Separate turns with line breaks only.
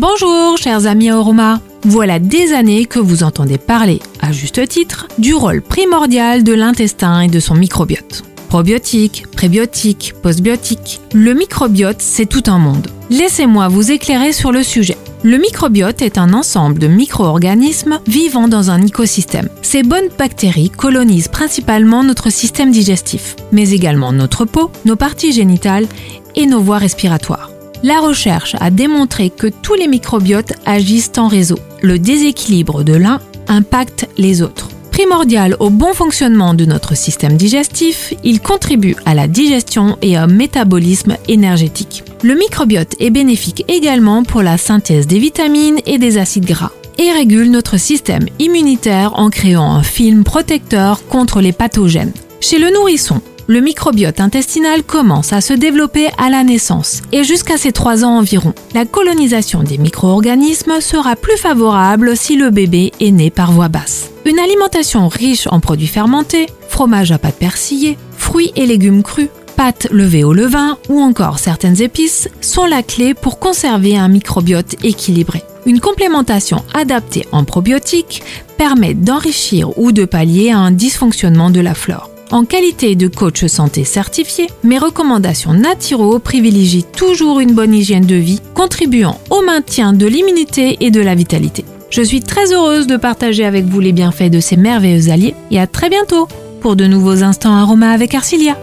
Bonjour chers amis Aroma Voilà des années que vous entendez parler, à juste titre, du rôle primordial de l'intestin et de son microbiote. Probiotiques, prébiotiques, postbiotiques, le microbiote c'est tout un monde. Laissez-moi vous éclairer sur le sujet. Le microbiote est un ensemble de micro-organismes vivant dans un écosystème. Ces bonnes bactéries colonisent principalement notre système digestif, mais également notre peau, nos parties génitales et nos voies respiratoires. La recherche a démontré que tous les microbiotes agissent en réseau. Le déséquilibre de l'un impacte les autres. Primordial au bon fonctionnement de notre système digestif, il contribue à la digestion et au métabolisme énergétique. Le microbiote est bénéfique également pour la synthèse des vitamines et des acides gras et régule notre système immunitaire en créant un film protecteur contre les pathogènes. Chez le nourrisson, le microbiote intestinal commence à se développer à la naissance et jusqu'à ses 3 ans environ. La colonisation des micro-organismes sera plus favorable si le bébé est né par voie basse. Une alimentation riche en produits fermentés, fromage à pâte persillée, fruits et légumes crus, pâtes levées au levain ou encore certaines épices sont la clé pour conserver un microbiote équilibré. Une complémentation adaptée en probiotiques permet d'enrichir ou de pallier un dysfonctionnement de la flore. En qualité de coach santé certifié, mes recommandations Natiro privilégient toujours une bonne hygiène de vie, contribuant au maintien de l'immunité et de la vitalité. Je suis très heureuse de partager avec vous les bienfaits de ces merveilleux alliés et à très bientôt pour de nouveaux instants aromas avec Arcilia.